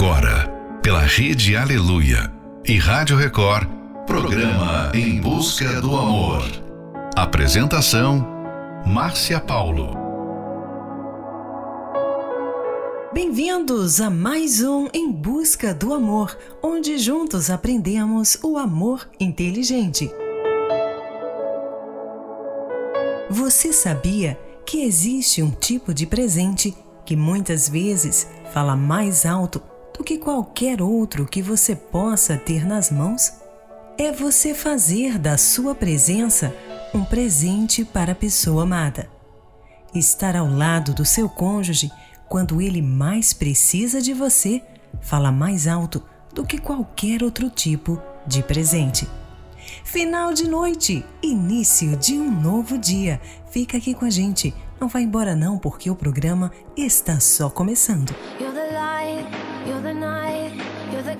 Agora, pela Rede Aleluia e Rádio Record, programa Em Busca do Amor. Apresentação: Márcia Paulo. Bem-vindos a mais um Em Busca do Amor, onde juntos aprendemos o amor inteligente. Você sabia que existe um tipo de presente que muitas vezes fala mais alto que qualquer outro que você possa ter nas mãos? É você fazer da sua presença um presente para a pessoa amada. Estar ao lado do seu cônjuge quando ele mais precisa de você fala mais alto do que qualquer outro tipo de presente. Final de noite, início de um novo dia. Fica aqui com a gente. Não vai embora não, porque o programa está só começando. You're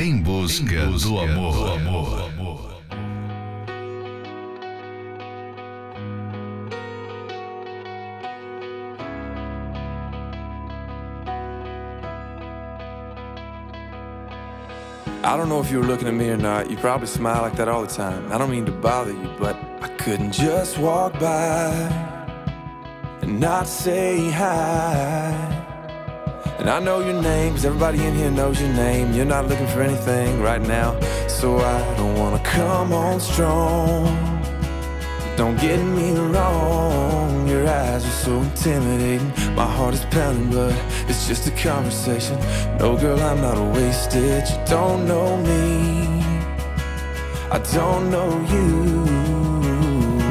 Em busca, do amor. I don't know if you were looking at me or not. You probably smile like that all the time. I don't mean to bother you, but I couldn't just walk by and not say hi. And I know your name, cause everybody in here knows your name. You're not looking for anything right now, so I don't wanna come on strong. Don't get me wrong, your eyes are so intimidating. My heart is pounding, but it's just a conversation. No, girl, I'm not a wasted. You don't know me, I don't know you,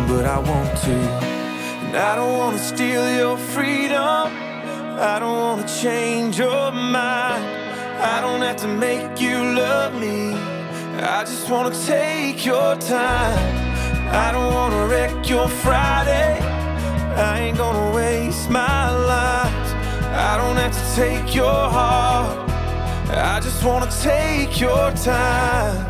but I want to. And I don't wanna steal your freedom, I don't wanna change your mind. I don't have to make you love me, I just wanna take your time. I don't wanna wreck your Friday. I ain't gonna waste my life. I don't have to take your heart. I just wanna take your time.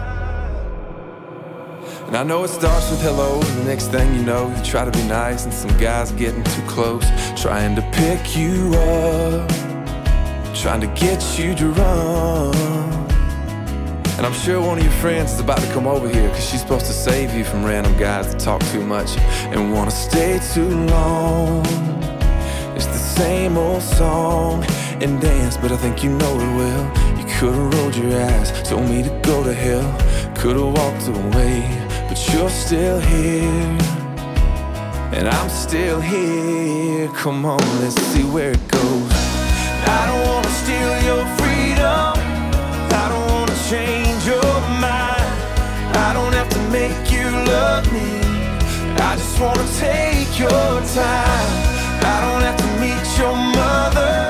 And I know it starts with hello, and the next thing you know, you try to be nice, and some guy's getting too close, trying to pick you up, trying to get you to run. And I'm sure one of your friends is about to come over here Cause she's supposed to save you from random guys that talk too much And wanna stay too long. It's the same old song and dance But I think you know it well. You could've rolled your eyes, told me to go to hell Could've walked away, but you're still here And I'm still here Come on, let's see where it goes I don't wanna steal your freedom I don't wanna change your mind. I don't have to make you love me. I just wanna take your time. I don't have to meet your mother.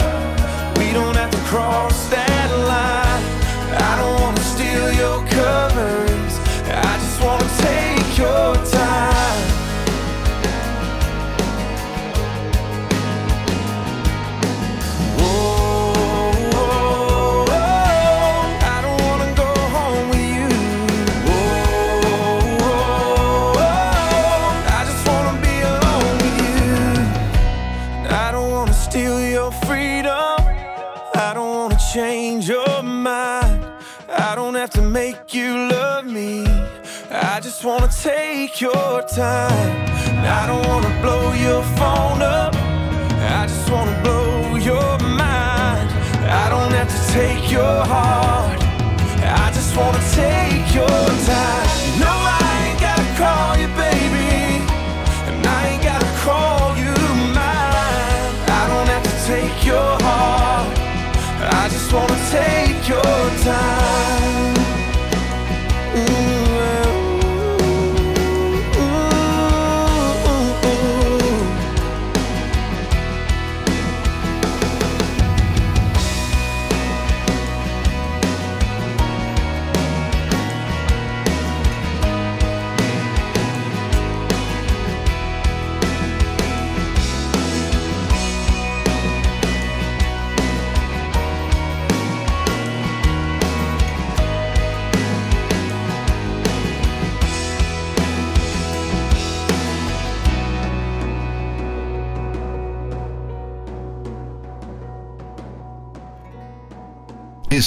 Just wanna take your time. I don't wanna blow your phone up. I just wanna blow your mind. I don't have to take your heart. I just wanna take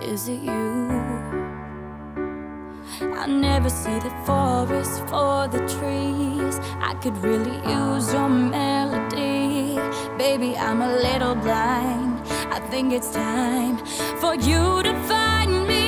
Is it you? I never see the forest for the trees. I could really use your melody. Baby, I'm a little blind. I think it's time for you to find me.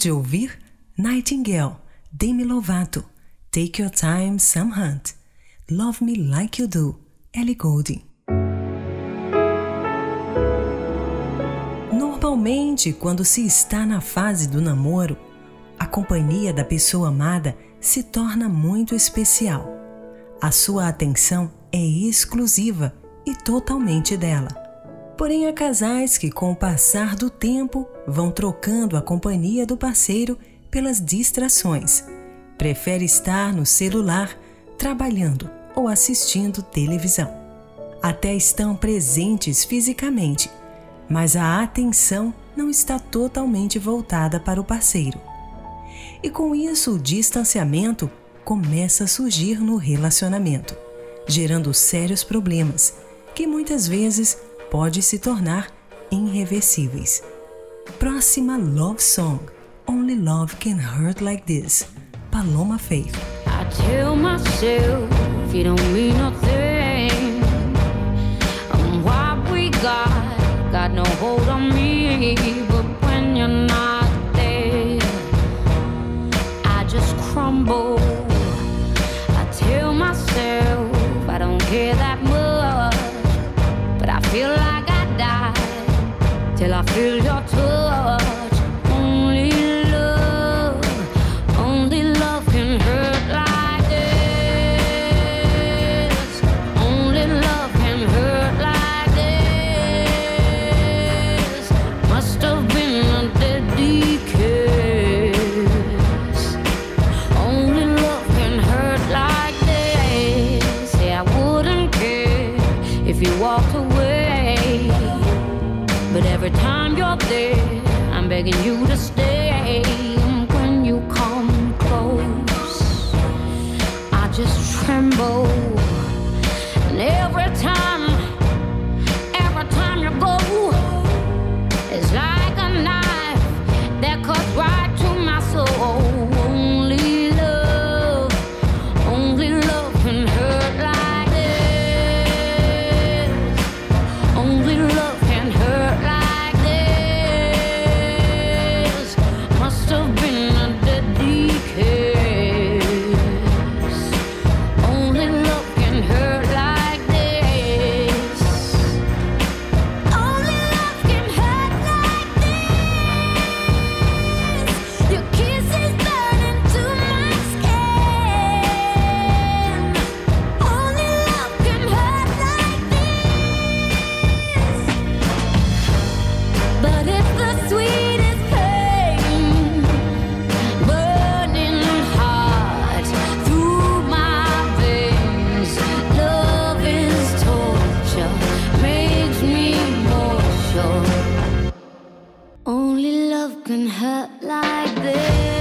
De ouvir Nightingale, Demi Lovato, Take Your Time, Sam Hunt, Love Me Like You Do, Ellie Goulding. Normalmente, quando se está na fase do namoro, a companhia da pessoa amada se torna muito especial. A sua atenção é exclusiva e totalmente dela. Porém, há casais que, com o passar do tempo, vão trocando a companhia do parceiro pelas distrações. Prefere estar no celular, trabalhando ou assistindo televisão. Até estão presentes fisicamente, mas a atenção não está totalmente voltada para o parceiro. E com isso, o distanciamento começa a surgir no relacionamento, gerando sérios problemas que muitas vezes pode se tornar irreversíveis. Próxima love song, Only Love Can Hurt Like This, Paloma Faith. I tell myself you don't mean nothing. And what we got got no hold on me, but when you're not there, I just crumble. I tell myself I don't care that feel like I die till I feel your touch. love can hurt like this.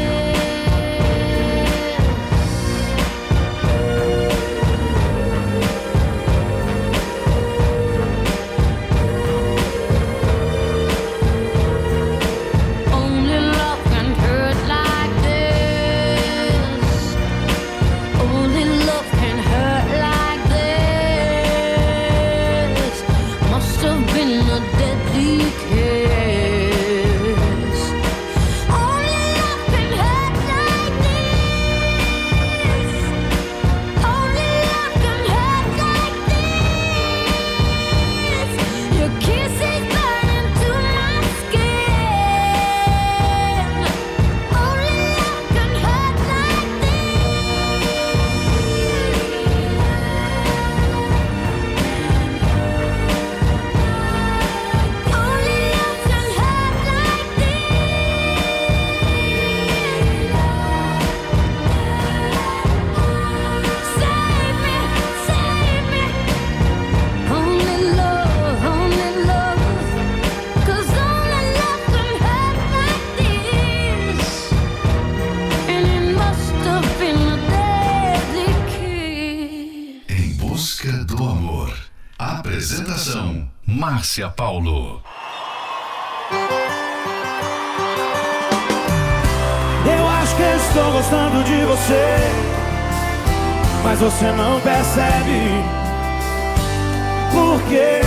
Márcia Paulo. Eu acho que estou gostando de você, mas você não percebe. Por quê?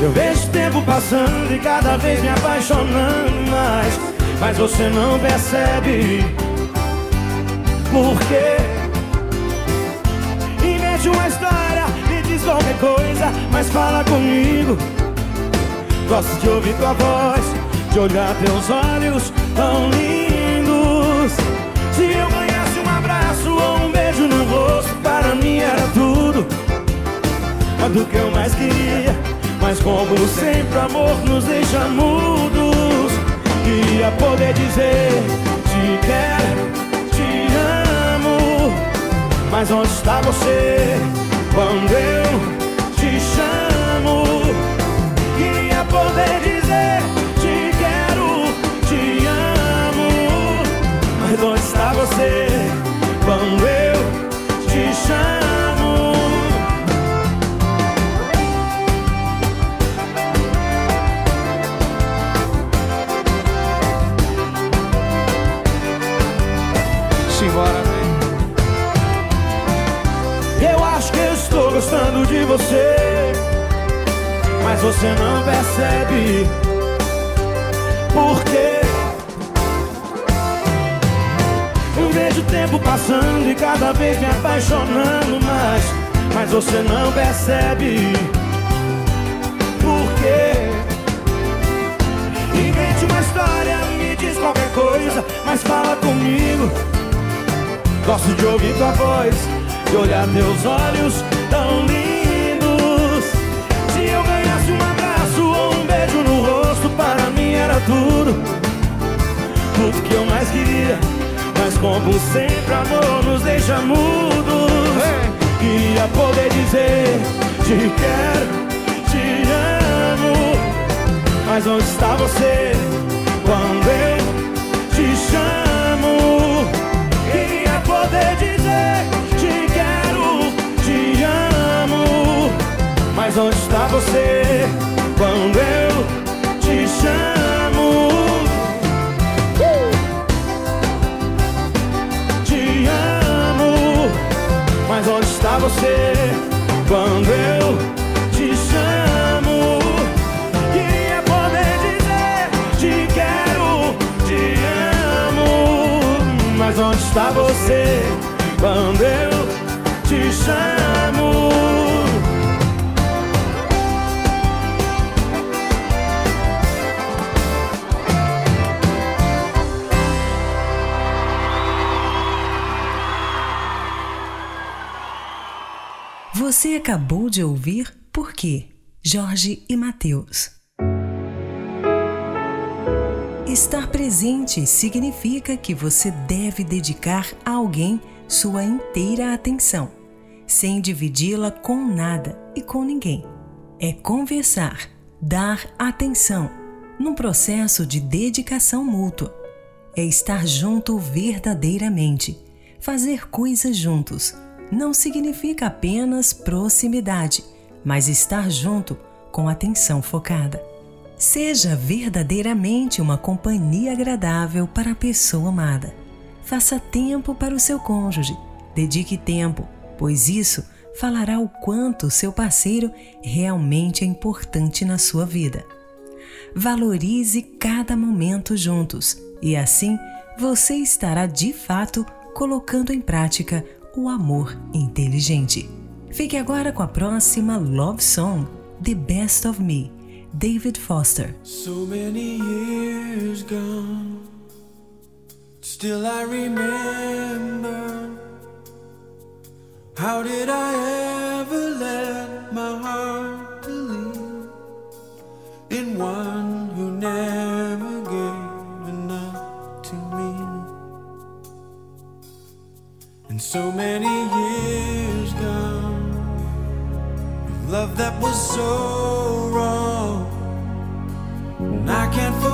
Eu vejo o tempo passando e cada vez me apaixonando mais, mas você não percebe. Por quê? Invente uma história, coisa, mas fala comigo. Gosto de ouvir tua voz, de olhar teus olhos tão lindos. Se eu ganhasse um abraço ou um beijo no rosto, para mim era tudo. Mas do que eu mais queria, mas como sempre, amor nos deixa mudos. Queria poder dizer: Te quero, te amo. Mas onde está você quando eu poder dizer: Te quero, te amo. Mas onde está você quando eu te chamo? Simbora, vem. Eu acho que estou gostando de você, mas você não percebe. Por quê? Vejo o tempo passando e cada vez me apaixonando mais, mas você não percebe. Por quê? Invente uma história, me diz qualquer coisa, mas fala comigo. Gosto de ouvir tua voz, de olhar teus olhos tão lindos. Tudo. Tudo que eu mais queria, mas como sempre, amor nos deixa mudos. Queria poder dizer: Te quero, te amo. Mas onde está você quando eu te chamo? Queria poder dizer te quero, te amo. Mas onde está você quando eu te chamo? Mas onde está você quando eu te chamo? Queria poder dizer te quero, te amo. Mas onde está você quando eu te chamo? Você acabou de ouvir Por quê? Jorge e Mateus. Estar presente significa que você deve dedicar a alguém sua inteira atenção, sem dividi-la com nada e com ninguém. É conversar, dar atenção, num processo de dedicação mútua. É estar junto verdadeiramente, fazer coisas juntos. Não significa apenas proximidade, mas estar junto com atenção focada. Seja verdadeiramente uma companhia agradável para a pessoa amada. Faça tempo para o seu cônjuge. Dedique tempo, pois isso falará o quanto seu parceiro realmente é importante na sua vida. Valorize cada momento juntos e assim você estará de fato colocando em prática o amor inteligente. Fique agora com a próxima Love Song, The Best of Me, David Foster. So many years gone, still I remember. How did I ever let my heart believe in one who never so many years gone, with love that was so wrong. And I can't forget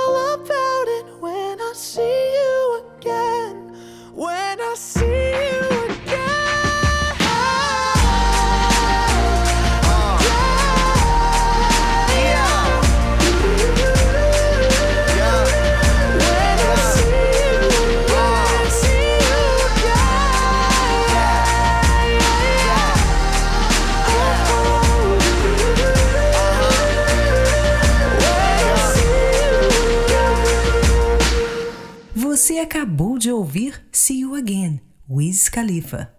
Wiz Khalifa.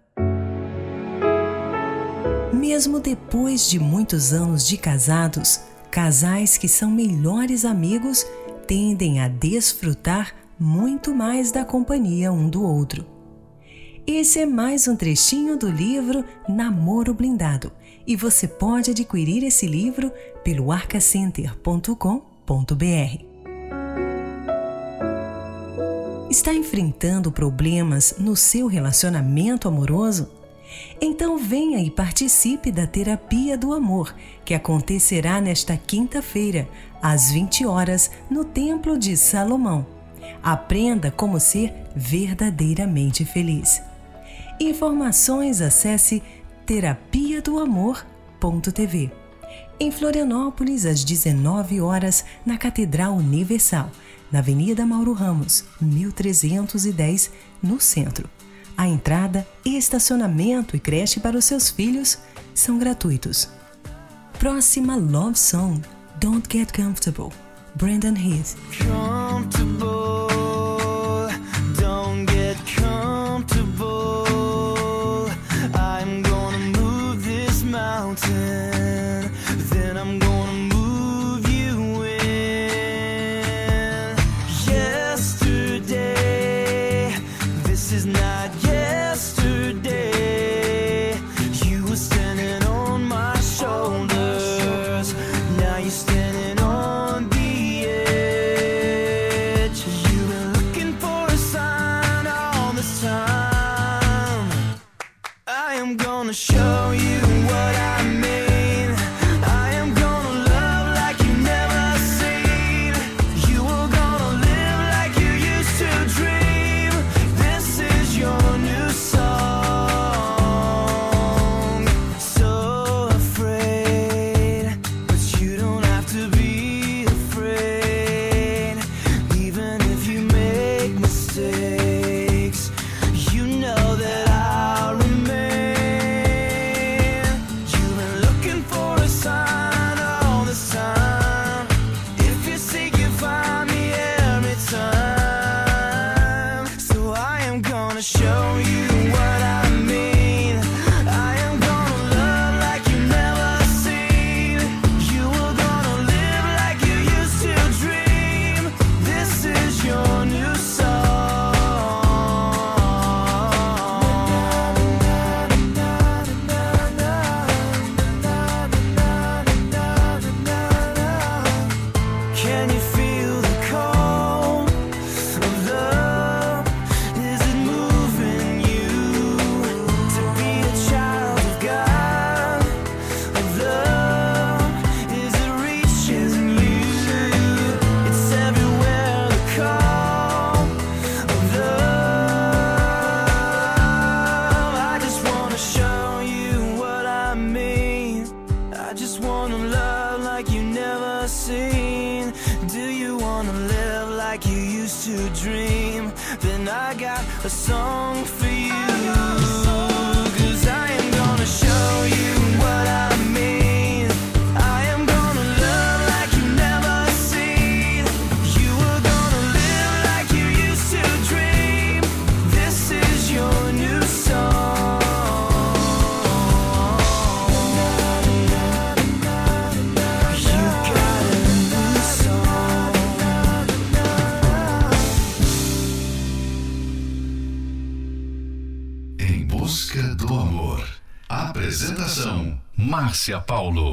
Mesmo depois de muitos anos de casados, casais que são melhores amigos tendem a desfrutar muito mais da companhia um do outro. Esse é mais um trechinho do livro Namoro Blindado e você pode adquirir esse livro pelo arcacenter.com.br. Está enfrentando problemas no seu relacionamento amoroso? Então venha e participe da Terapia do Amor, que acontecerá nesta quinta-feira, às 20 horas, no Templo de Salomão. Aprenda como ser verdadeiramente feliz. Informações acesse terapia do amor.tv. Em Florianópolis, às 19 horas, na Catedral Universal, na Avenida Mauro Ramos, 1310, no centro. A entrada, estacionamento e creche para os seus filhos são gratuitos. Próxima Love Song, Don't Get Comfortable, Brandon Heath. Márcia Paulo.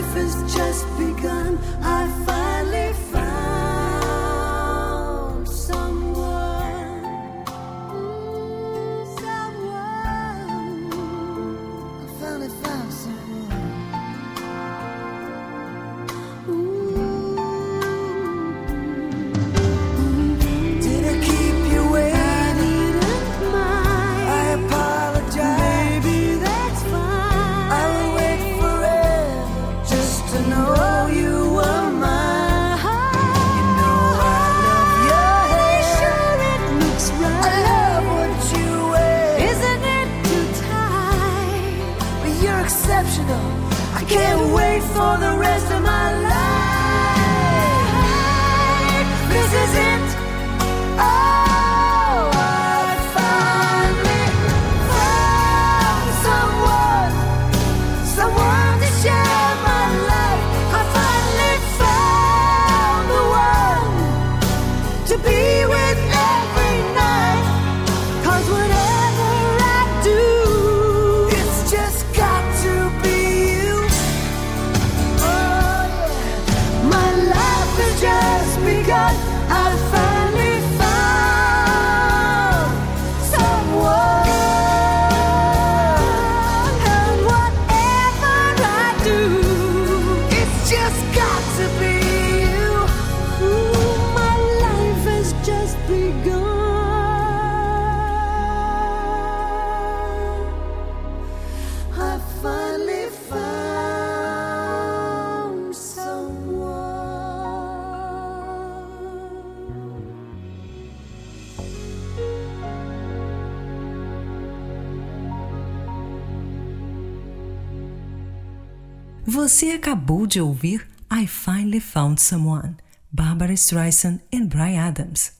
life has just begun. I Você acabou de ouvir I Finally Found Someone, Barbara Streisand e Brian Adams.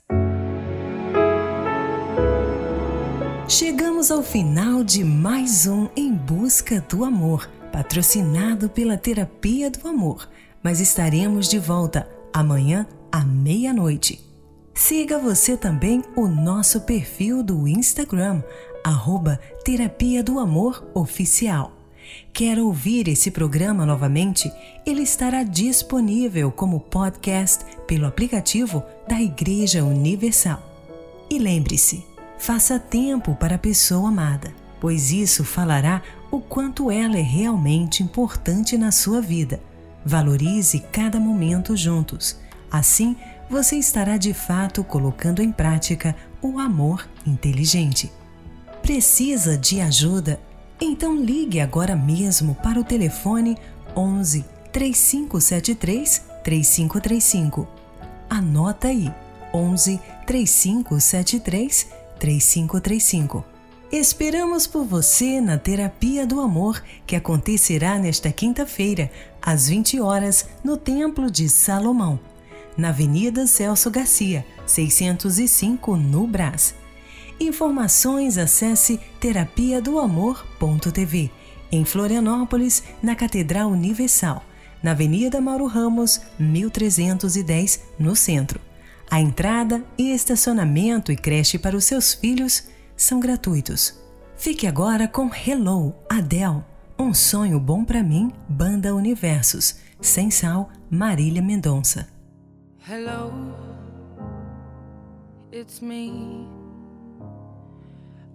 Chegamos ao final de mais um Em Busca do Amor, patrocinado pela Terapia do Amor, mas estaremos de volta amanhã à meia-noite. Siga você também o nosso perfil do Instagram, arroba Terapia do Amor Oficial. Quer ouvir esse programa novamente? Ele estará disponível como podcast pelo aplicativo da Igreja Universal. E lembre-se, faça tempo para a pessoa amada, pois isso falará o quanto ela é realmente importante na sua vida. Valorize cada momento juntos. Assim, você estará de fato colocando em prática o amor inteligente. Precisa de ajuda? Então ligue agora mesmo para o telefone 11 3573 3535. Anota aí: 11 3573 3535. Esperamos por você na Terapia do Amor, que acontecerá nesta quinta-feira, às 20 horas, no Templo de Salomão. na Avenida Celso Garcia, 605, no Brás. Informações acesse terapia do amor.tv. Em Florianópolis, na Catedral Universal, na Avenida Mauro Ramos, 1310, no centro. A entrada e estacionamento e creche para os seus filhos são gratuitos. Fique agora com Hello, Adele. Um sonho bom para mim, Banda Universos. Sem sal, Marília Mendonça. Hello, it's me.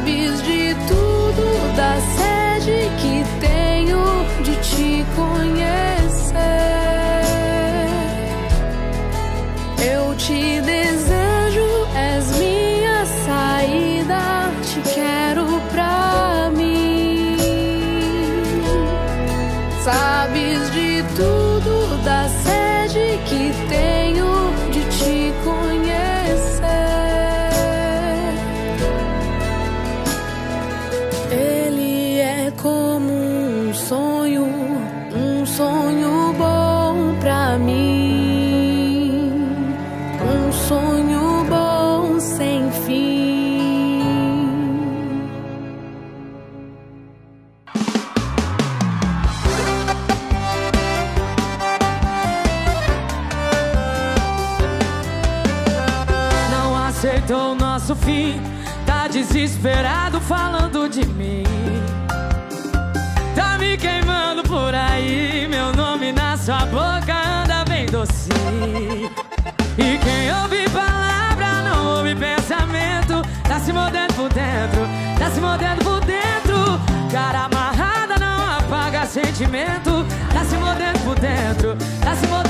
sabes de tudo da sede que tenho de te conhecer. desesperado falando de mim. Tá me queimando por aí, meu nome na sua boca anda bem doce. E quem ouve palavra não ouve pensamento. Tá se mordendo por dentro, tá se mordendo por dentro. Cara amarrada não apaga sentimento. Tá se mordendo por dentro, tá se mordendo.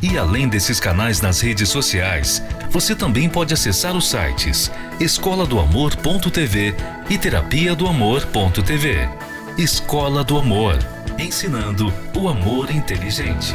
E além desses canais nas redes sociais, você também pode acessar os sites escola do amor.tv e terapia do amor.tv. Escola do Amor, ensinando o amor inteligente.